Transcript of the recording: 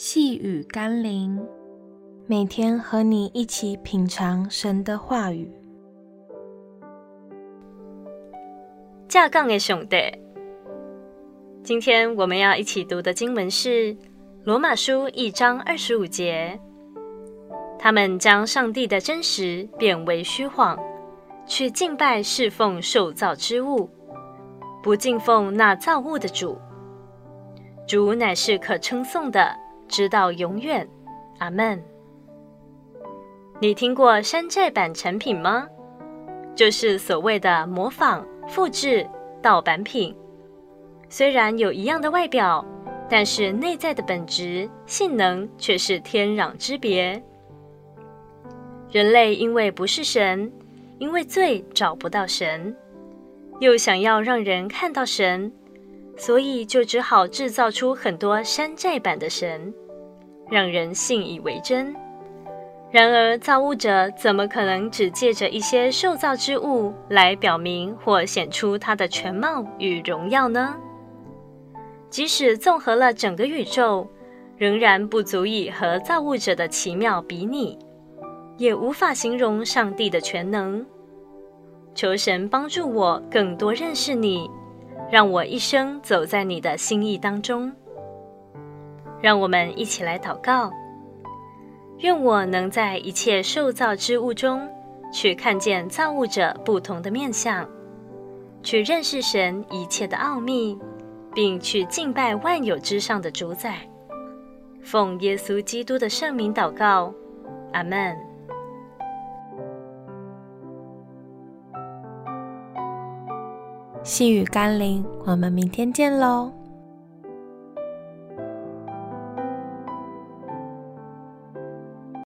细雨甘霖，每天和你一起品尝神的话语。架杠的兄弟，今天我们要一起读的经文是罗马书一章二十五节。他们将上帝的真实变为虚谎，去敬拜侍奉受造之物，不敬奉那造物的主。主乃是可称颂的。直到永远，阿门。你听过山寨版产品吗？就是所谓的模仿、复制、盗版品。虽然有一样的外表，但是内在的本质、性能却是天壤之别。人类因为不是神，因为罪找不到神，又想要让人看到神。所以就只好制造出很多山寨版的神，让人信以为真。然而，造物者怎么可能只借着一些受造之物来表明或显出他的全貌与荣耀呢？即使综合了整个宇宙，仍然不足以和造物者的奇妙比拟，也无法形容上帝的全能。求神帮助我更多认识你。让我一生走在你的心意当中。让我们一起来祷告。愿我能在一切受造之物中，去看见造物者不同的面相，去认识神一切的奥秘，并去敬拜万有之上的主宰。奉耶稣基督的圣名祷告，阿门。细雨甘霖，我们明天见喽。